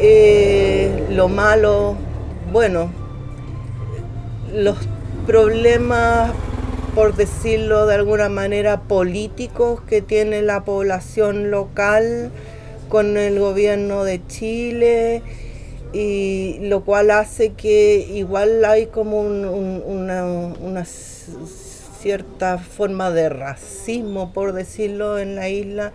Eh, lo malo, bueno, los problemas, por decirlo de alguna manera, políticos que tiene la población local con el gobierno de Chile y lo cual hace que igual hay como una, cierta forma de racismo, por decirlo, en la isla,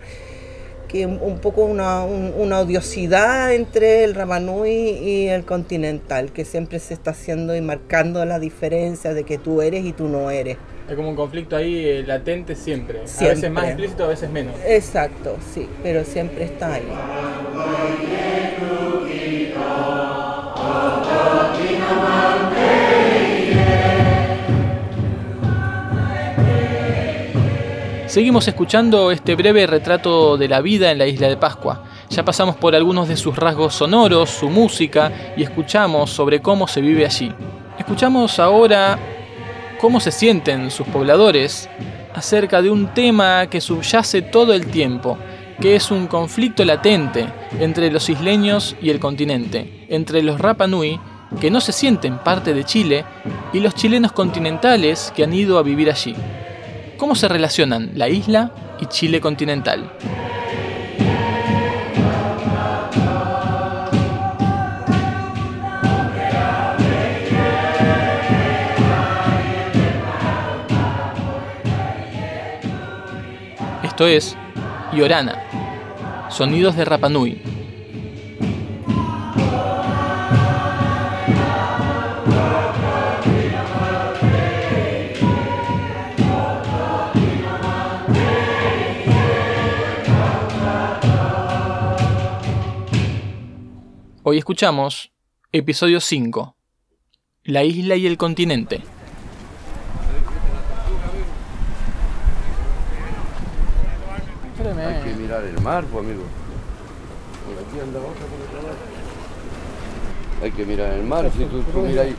que un, poco una, odiosidad entre el Ramanui y el continental, que siempre se está haciendo y marcando la diferencia de que tú eres y tú no eres. Hay como un conflicto ahí eh, latente siempre. A veces más explícito, a veces menos. Exacto, sí, pero siempre está ahí. Seguimos escuchando este breve retrato de la vida en la isla de Pascua. Ya pasamos por algunos de sus rasgos sonoros, su música y escuchamos sobre cómo se vive allí. Escuchamos ahora cómo se sienten sus pobladores acerca de un tema que subyace todo el tiempo, que es un conflicto latente entre los isleños y el continente, entre los Rapa Nui, que no se sienten parte de Chile, y los chilenos continentales que han ido a vivir allí. ¿Cómo se relacionan la isla y Chile continental? Esto es Yorana, sonidos de Rapanui. Hoy escuchamos episodio 5, La isla y el continente. Hay que mirar el mar, pues amigo. Por aquí anda otra por otro lado. Hay que mirar el mar, si tú, miráis,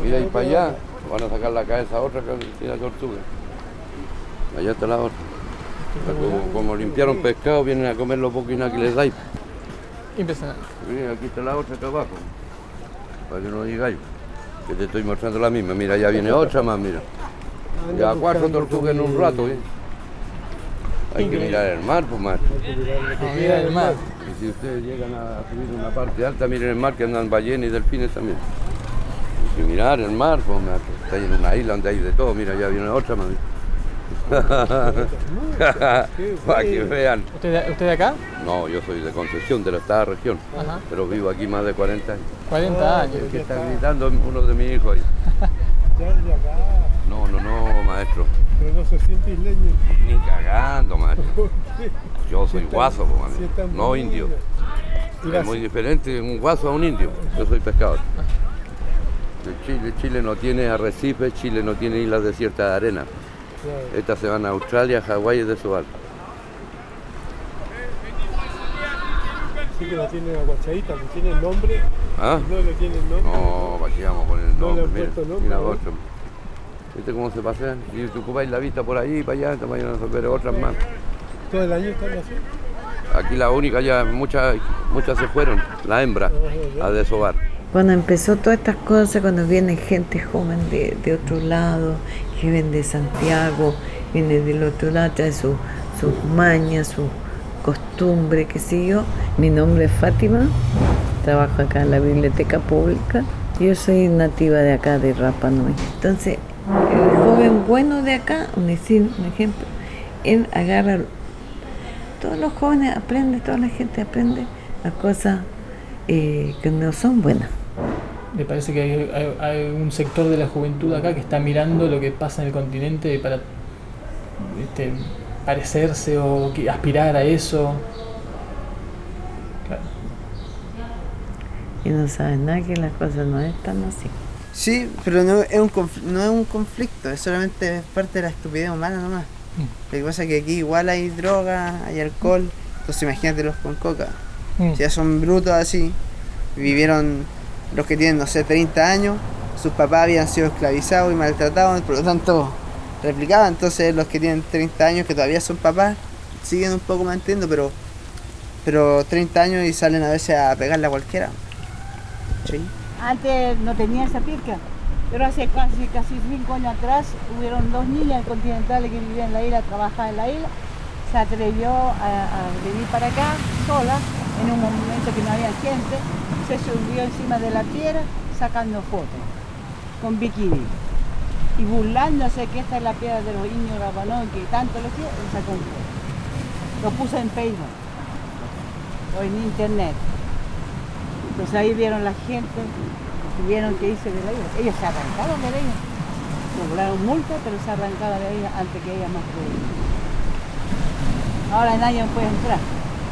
miráis para allá, van a sacar la cabeza a otra que la tortuga. Allá está la otra. Como, como, limpiaron pescado, vienen a comer lo poco y nada que les dais. Impresionante. Mira, aquí está la otra acá abajo. Para que no digáis. Que te estoy mostrando la misma. Mira, ya viene otra más, mira. Ya cuatro tortugas en un rato, ¿eh? Hay que mirar el mar, pues macho. mirar el mar. Y si ustedes llegan a subir una parte alta, miren el mar que andan ballenas y delfines también. Hay que mirar el mar, pues macho. Está ahí en una isla donde hay de todo. Mira, ya viene otra más. Para que vean. ¿Usted, ¿Usted de acá? No, yo soy de Concepción, de la esta región. Pero vivo aquí más de 40 años. 40 años. ¿Qué está gritando uno de mis hijos ahí? No, no, no, maestro. Pero no se siente isleño. Ni cagando, maestro. Yo soy guaso, pues, no indio. Es muy diferente un guaso a un indio. Yo soy pescador. Chile, Chile no tiene arrecifes, Chile no tiene islas desiertas de arena. Estas se van a Australia, Hawái y de su. Sí que la tiene aguachadita, que tiene el nombre. ¿Ah? No le tiene el nombre. No, aquí vamos a poner el nombre. No le han puesto mira, nombre. mira. ¿Viste cómo se pasean? Si te ocupáis la vista por ahí, para allá, te vayan a ver otras más. Todo el año están así. Aquí la única, ya muchas, muchas se fueron, la hembra, a desovar. Cuando empezó todas estas cosas, cuando viene gente joven de, de otro lado, que viene de Santiago, viene del otro lado, trae sus mañas, su costumbre, qué sé yo. Mi nombre es Fátima, trabajo acá en la biblioteca pública. Yo soy nativa de acá, de Rapa Nui. Entonces, el joven bueno de acá, un ejemplo, él agarra, todos los jóvenes aprenden, toda la gente aprende las cosas eh, que no son buenas. ¿Le parece que hay, hay- hay un sector de la juventud acá que está mirando lo que pasa en el continente para este, parecerse o aspirar a eso? Claro. Y no saben nada que las cosas no están así. Sí, pero no es un, no es un conflicto, es solamente parte de la estupidez humana nomás. Lo que pasa es que aquí igual hay droga, hay alcohol, entonces imagínate los con coca. Mm. Si ya son brutos así, vivieron los que tienen, no sé, 30 años, sus papás habían sido esclavizados y maltratados, por lo tanto replicaban. Entonces los que tienen 30 años, que todavía son papás, siguen un poco manteniendo, pero pero 30 años y salen a veces a pegarle a cualquiera. Antes no tenía esa pica, pero hace casi, casi años atrás hubieron dos niñas continentales que vivían en la isla, trabajaban en la isla. Se atrevió a, a venir para acá sola en un momento que no había gente. Se subió encima de la piedra sacando fotos con bikini y burlándose que esta es la piedra de los indios Rabanón que tanto lo quiere, lo sacó un foto. Lo puso en Facebook o en internet. Entonces ahí vieron la gente vieron que hice de la isla. Ellos se arrancaron de la isla. Cobraron multa, pero se arrancaron de la isla antes que ella más pudiera. Ahora nadie puede entrar.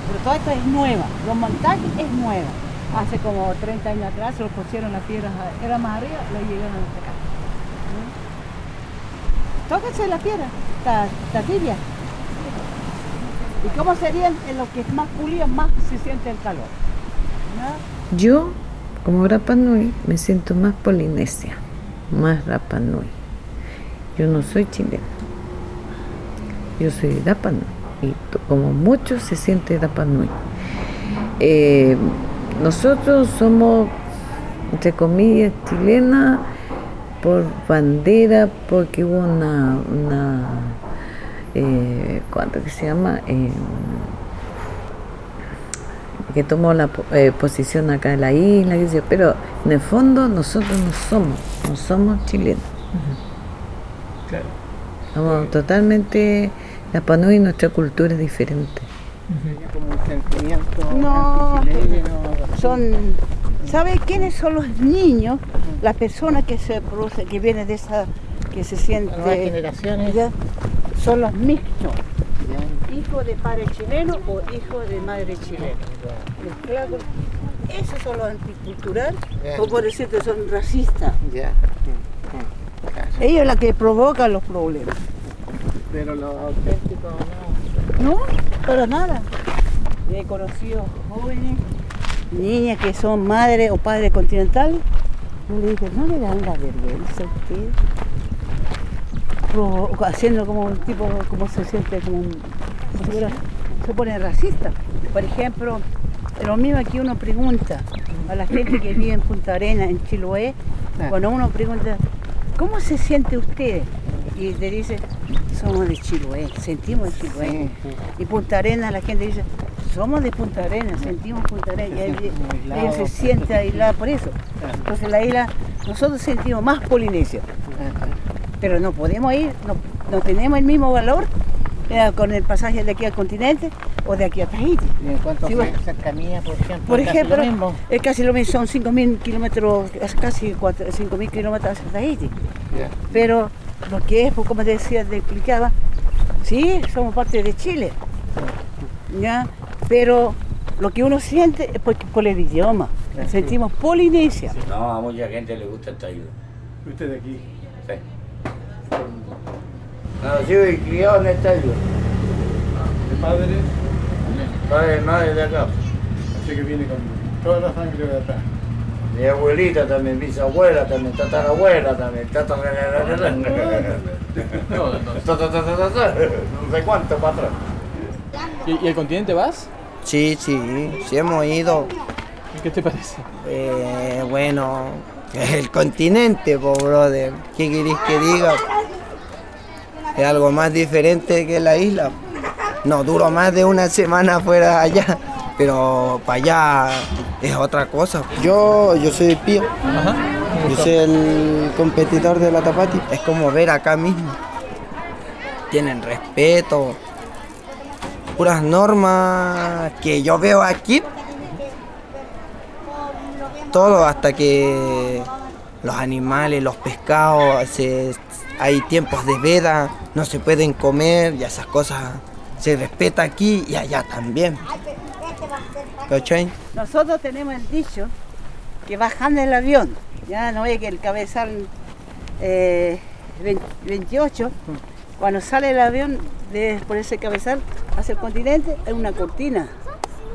Pero todo esto es nueva. Los montajes es nueva. Hace como 30 años atrás se lo pusieron las piedras, era más arriba, lo llegaron hasta acá. Tóquense la piedra, está, está tibia. ¿Y cómo serían en los que es más pulido, más se siente el calor? Yo, como Rapa Nui, me siento más polinesia, más Rapa Nui. Yo no soy chilena. Yo soy Rapa Nui. Y como muchos se siente Rapa Nui. Eh, nosotros somos, entre comillas, chilenas por bandera, porque hubo una, una eh, ¿cuánto que se llama? Eh, que tomó la eh, posición acá en la isla, pero en el fondo nosotros no somos, no somos chilenos, Claro. somos totalmente, la Panui nuestra cultura es diferente. No, son, ¿sabe quiénes son los niños? Las personas que se producen, que vienen de esa, que se sienten, generaciones. ya, son los mixtos, hijo de padre chileno o hijo de madre chilena. Mezclados. Esos son los anticulturales, o por decirte son racistas. Ellos son los que provocan los problemas. Pero lo auténtico no. No, para nada. He conocido jóvenes, niñas que son madres o padres continentales. Yo le dije, ¿no le dan la vergüenza a ustedes? Pro- Haciendo como un tipo, como se siente, como un, se pone racista. Por ejemplo, lo mismo que uno pregunta a la gente que vive en Punta Arena, en Chiloé, cuando uno pregunta, ¿cómo se siente usted? Y te dice, somos de Chiloé, sentimos de Chiloé. Sí, sí. Y Punta Arena, la gente dice, somos de Punta Arena, sentimos Punta Arena. Y ahí- sienten aislados. ellos se sienten aislados por eso. Entonces la isla, nosotros sentimos más Polinesia, pero no podemos ir, no, no tenemos el mismo valor eh, con el pasaje de aquí al continente o de aquí a Tahiti. Y en cuanto Sí, a cercanía, por ejemplo, Por casi ejemplo, lo mismo. es casi lo mismo, son 5.000 kilómetros, es casi 5.000 kilómetros hacia Tahiti. Pero lo que es, pues, como te decía, te explicaba, sí, somos parte de Chile, ¿ya? Pero lo que uno siente es por el idioma, sentimos Polinesia. No, a mucha gente le gusta esta isla. Usted de aquí. Sí. Nacido y criado en esta isla. De padre, Padre, madre de acá. así que viene con toda la sangre de atrás. Mi abuelita también, mis abuelas también, tatarabuela también, tatarabuela. No. No sé cuánto para atrás. ¿Y, al continente vas? Sí, sí, sí hemos ido. ¿Y ¿Qué te parece? Eh, bueno, el continente, po, brother. ¿Qué queréis que diga? Es algo más diferente que la isla. No, duró más de una semana fuera allá, pero para allá es otra cosa. Yo, yo soy Pío, Ajá. yo soy el competidor de la Tapati. Es como ver acá mismo. Tienen respeto, puras normas que yo veo aquí. Todo hasta que los animales, los pescados, se- hay tiempos de veda, no se pueden comer y esas cosas se respeta aquí y allá también. ¿Cachai? Nosotros tenemos el dicho que bajando el avión, ya no ve que el cabezal eh, 20 28, cuando sale el avión de, por ese cabezal hacia el continente, hay una cortina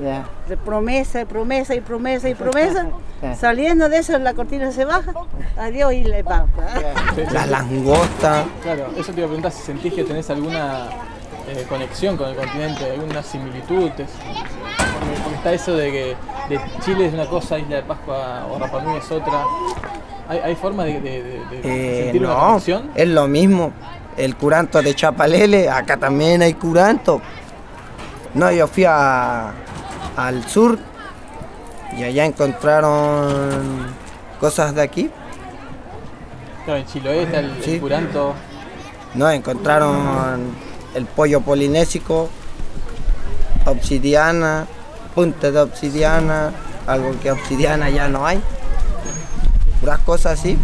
Ya. de promesa y promesa y promesa y promesa. Saliendo de eso, la cortina se baja, adiós y le va. Sí, sí, La sí. langosta. Claro, eso te iba a preguntar si sentís que tenés alguna eh, conexión con el continente, alguna similitud. es- está eso de que de Chile es una cosa, Isla de Pascua o Rapa Nui es otra. ¿Hay, hay forma de, de- de- Eh, sentir una no, conexión? es lo mismo. El curanto de Chapalele, acá también hay curanto. No, yo fui a- al sur y allá encontraron cosas de aquí. Claro, en Chiloé está el, el Sí. curanto. No, encontraron el pollo polinésico, obsidiana, punta de obsidiana, algo que obsidiana ya no hay. Puras cosas así.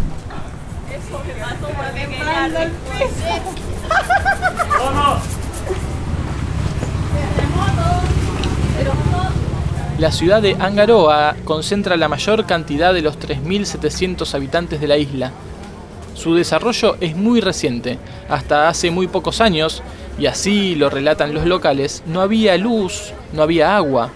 La ciudad de Angaroa concentra la mayor cantidad de los 3.700 habitantes de la isla. Su desarrollo es muy reciente, hasta hace muy pocos años, y así lo relatan los locales, no había luz, no había agua.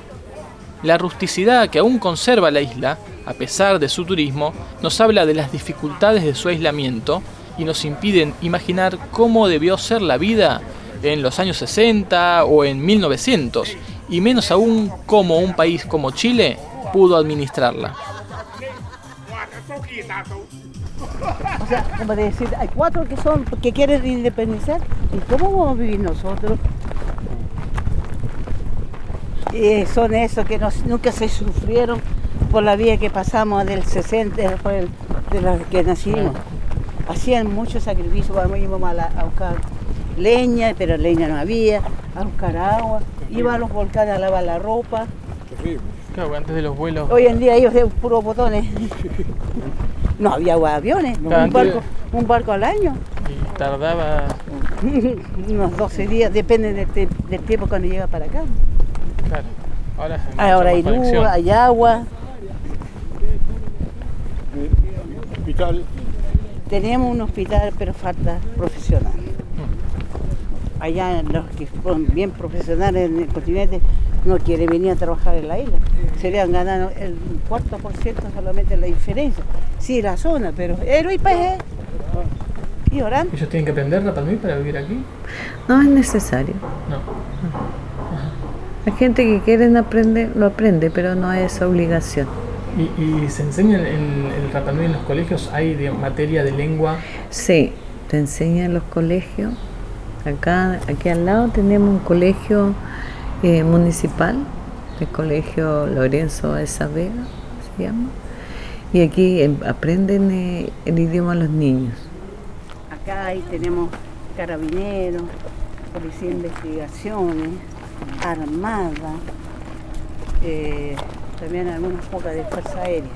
La rusticidad que aún conserva la isla, a pesar de su turismo, nos habla de las dificultades de su aislamiento y nos impiden imaginar cómo debió ser la vida en los años 60 o en 1900, y menos aún cómo un país como Chile pudo administrarla. O sea, como de decir, hay cuatro que son, que quieren independizar, ¿y cómo vamos a vivir nosotros? Y son esos que nos- nunca se sufrieron por la vida que pasamos del 60, por el- de los que nacimos. Hacían mucho sacrificio, cuando íbamos a, la- a buscar leña, pero leña no había, a buscar agua, iban a los volcanes a lavar la ropa. Claro, antes de los vuelos. Hoy en día ellos de puros botones. No había aviones, Claro, un, antes- barco, un barco al año. Y tardaba. Unos 12 días, depende del, del tiempo cuando llega para acá. Claro. Ahora, mucha Ahora hay luz, conexión. hay agua. Hospital. Tenemos un hospital, pero falta profesional. Allá los que son bien profesionales en el continente no quieren venir a trabajar en la isla. Serían ganando el cuarto por ciento solamente la diferencia. Sí, la zona, pero héroe y país. Y orán. ¿Ellos tienen que aprender Rapa Nui para vivir aquí? No es necesario. No. La gente que quiere aprender, lo aprende, pero no es obligación. ¿Y, y se enseña el, el Rapa Nui en los colegios? ¿Hay digamos, materia de lengua? Sí, te enseñan en los colegios. Acá, aquí al lado tenemos un colegio eh, municipal, el colegio Lorenzo de Esa Vega, se llama. Y aquí eh, aprenden eh, el idioma los niños. Acá ahí tenemos carabineros, policía de investigaciones, armada, eh, también algunas pocas de fuerza aérea.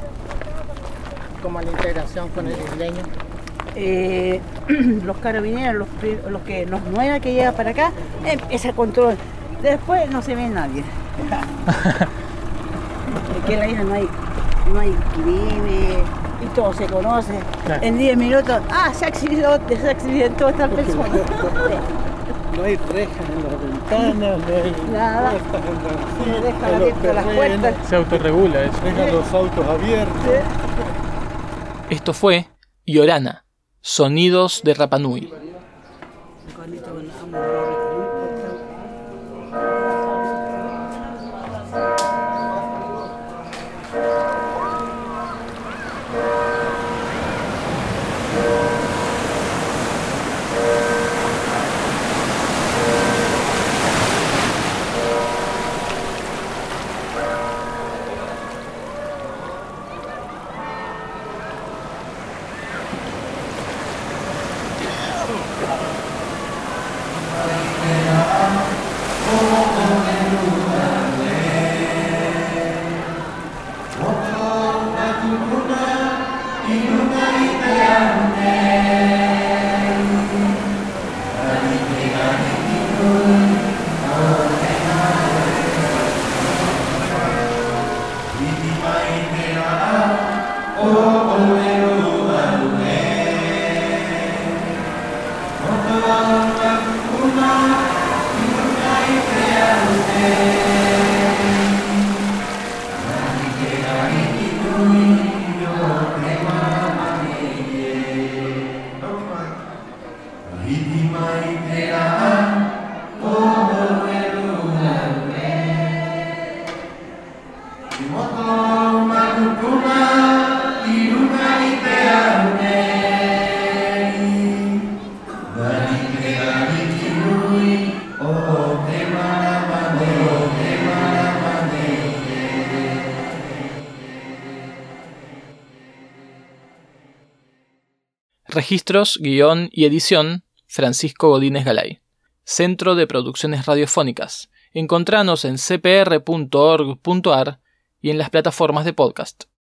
como la integración con el isleño. Eh, los carabineros, los, los que los nuevos que llegan para acá, eh, ese control. Después no se ve nadie. Aquí en la isla no hay, no hay crimen y todo se conoce. Claro. En 10 minutos, ah, se accidentó, se accidentó esta persona. No hay rejas en ventanas, no hay Nada. Se dejan en los abiertas las puertas. Se autorregula eso. Dejan los autos abiertos. Esto fue Yorana, Sonidos de Rapanui. Registros, guion y edición, Francisco Godínez Galay. Centro de Producciones Radiofónicas. Encontranos en cpr.org.ar y en las plataformas de podcast.